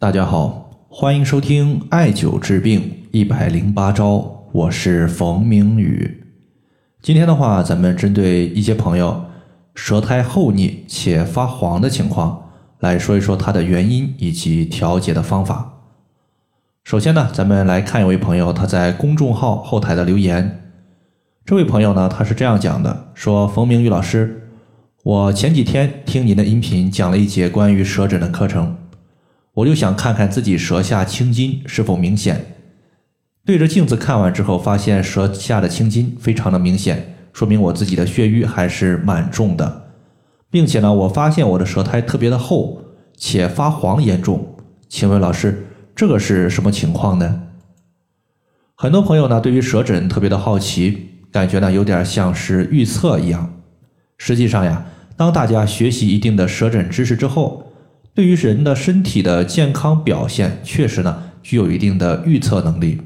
大家好，欢迎收听艾灸治病一百零八招，我是冯明宇。今天的话，咱们针对一些朋友舌苔厚腻且发黄的情况，来说一说它的原因以及调节的方法。首先呢，咱们来看一位朋友他在公众号后台的留言。这位朋友呢，他是这样讲的：说冯明宇老师，我前几天听您的音频讲了一节关于舌诊的课程，我就想看看自己舌下青筋是否明显。对着镜子看完之后，发现舌下的青筋非常的明显，说明我自己的血瘀还是蛮重的，并且呢，我发现我的舌苔特别的厚且发黄严重。请问老师，这个是什么情况呢？很多朋友呢对于舌诊特别的好奇，感觉呢有点像是预测一样。实际上呀，当大家学习一定的舌诊知识之后，对于人的身体的健康表现，确实呢具有一定的预测能力。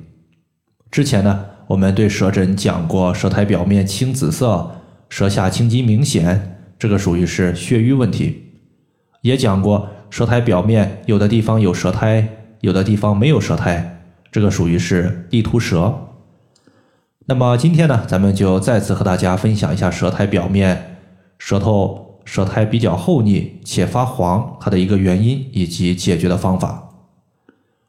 之前呢，我们对舌诊讲过，舌苔表面青紫色，舌下青筋明显，这个属于是血瘀问题。也讲过，舌苔表面有的地方有舌苔，有的地方没有舌苔，这个属于是地图舌。那么今天呢，咱们就再次和大家分享一下舌苔表面舌头舌苔比较厚腻且发黄，它的一个原因以及解决的方法。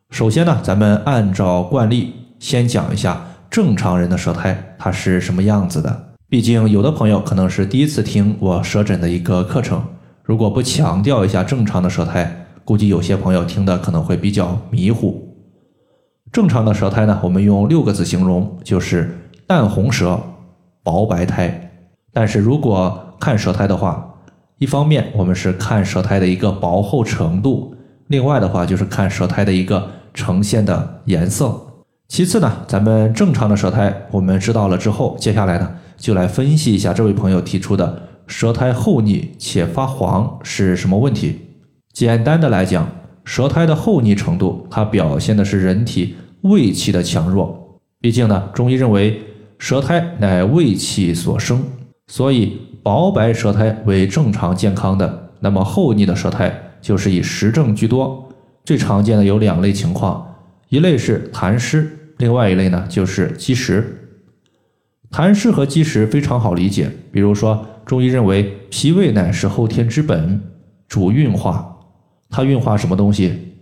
首先呢，咱们按照惯例。先讲一下正常人的舌苔它是什么样子的。毕竟有的朋友可能是第一次听我舌诊的一个课程，如果不强调一下正常的舌苔，估计有些朋友听的可能会比较迷糊。正常的舌苔呢，我们用六个字形容，就是淡红舌、薄白苔。但是如果看舌苔的话，一方面我们是看舌苔的一个薄厚程度，另外的话就是看舌苔的一个呈现的颜色。其次呢，咱们正常的舌苔我们知道了之后，接下来呢就来分析一下这位朋友提出的舌苔厚腻且发黄是什么问题。简单的来讲，舌苔的厚腻程度，它表现的是人体胃气的强弱。毕竟呢，中医认为舌苔乃胃气所生，所以薄白舌苔为正常健康的，那么厚腻的舌苔就是以实症居多。最常见的有两类情况。一类是痰湿，另外一类呢就是积食。痰湿和积食非常好理解，比如说中医认为脾胃乃是后天之本，主运化，它运化什么东西？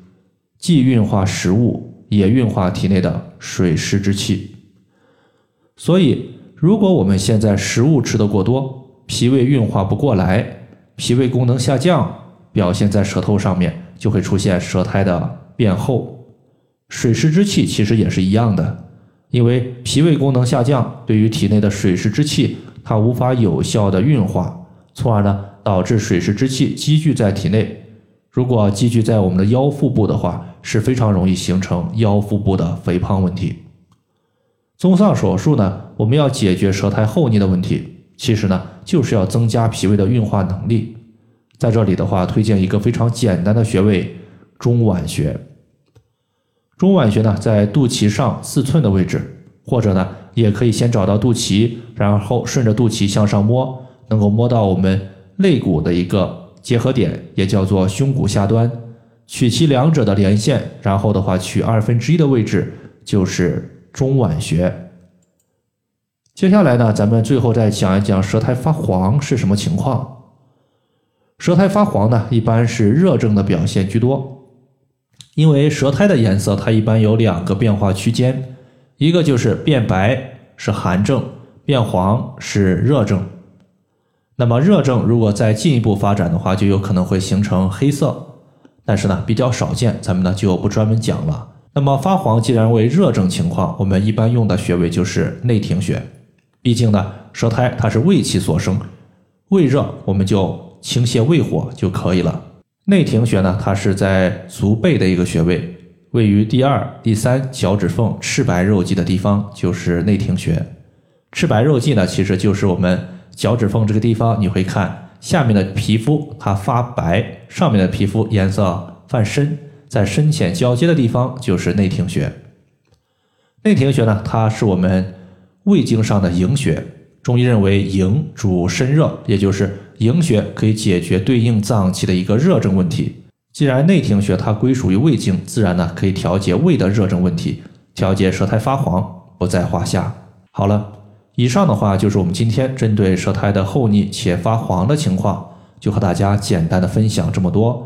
既运化食物，也运化体内的水湿之气。所以，如果我们现在食物吃的过多，脾胃运化不过来，脾胃功能下降，表现在舌头上面就会出现舌苔的变厚。水湿之气其实也是一样的，因为脾胃功能下降，对于体内的水湿之气，它无法有效的运化，从而呢导致水湿之气积聚在体内。如果积聚在我们的腰腹部的话，是非常容易形成腰腹部的肥胖问题。综上所述呢，我们要解决舌苔厚腻的问题，其实呢就是要增加脾胃的运化能力。在这里的话，推荐一个非常简单的穴位——中脘穴。中脘穴呢，在肚脐上四寸的位置，或者呢，也可以先找到肚脐，然后顺着肚脐向上摸，能够摸到我们肋骨的一个结合点，也叫做胸骨下端，取其两者的连线，然后的话取二分之一的位置就是中脘穴。接下来呢，咱们最后再讲一讲舌苔发黄是什么情况。舌苔发黄呢，一般是热症的表现居多。因为舌苔的颜色，它一般有两个变化区间，一个就是变白是寒症，变黄是热症。那么热症如果再进一步发展的话，就有可能会形成黑色，但是呢比较少见，咱们呢就不专门讲了。那么发黄既然为热症情况，我们一般用的穴位就是内庭穴，毕竟呢舌苔它是胃气所生，胃热我们就清泻胃火就可以了。内庭穴呢，它是在足背的一个穴位，位于第二、第三脚趾缝赤白肉际的地方，就是内庭穴。赤白肉际呢，其实就是我们脚趾缝这个地方，你会看下面的皮肤它发白，上面的皮肤颜色泛深，在深浅交接的地方就是内庭穴。内庭穴呢，它是我们胃经上的营穴。中医认为营主身热，也就是营穴可以解决对应脏器的一个热症问题。既然内庭穴它归属于胃经，自然呢可以调节胃的热症问题，调节舌苔发黄不在话下。好了，以上的话就是我们今天针对舌苔的厚腻且发黄的情况，就和大家简单的分享这么多。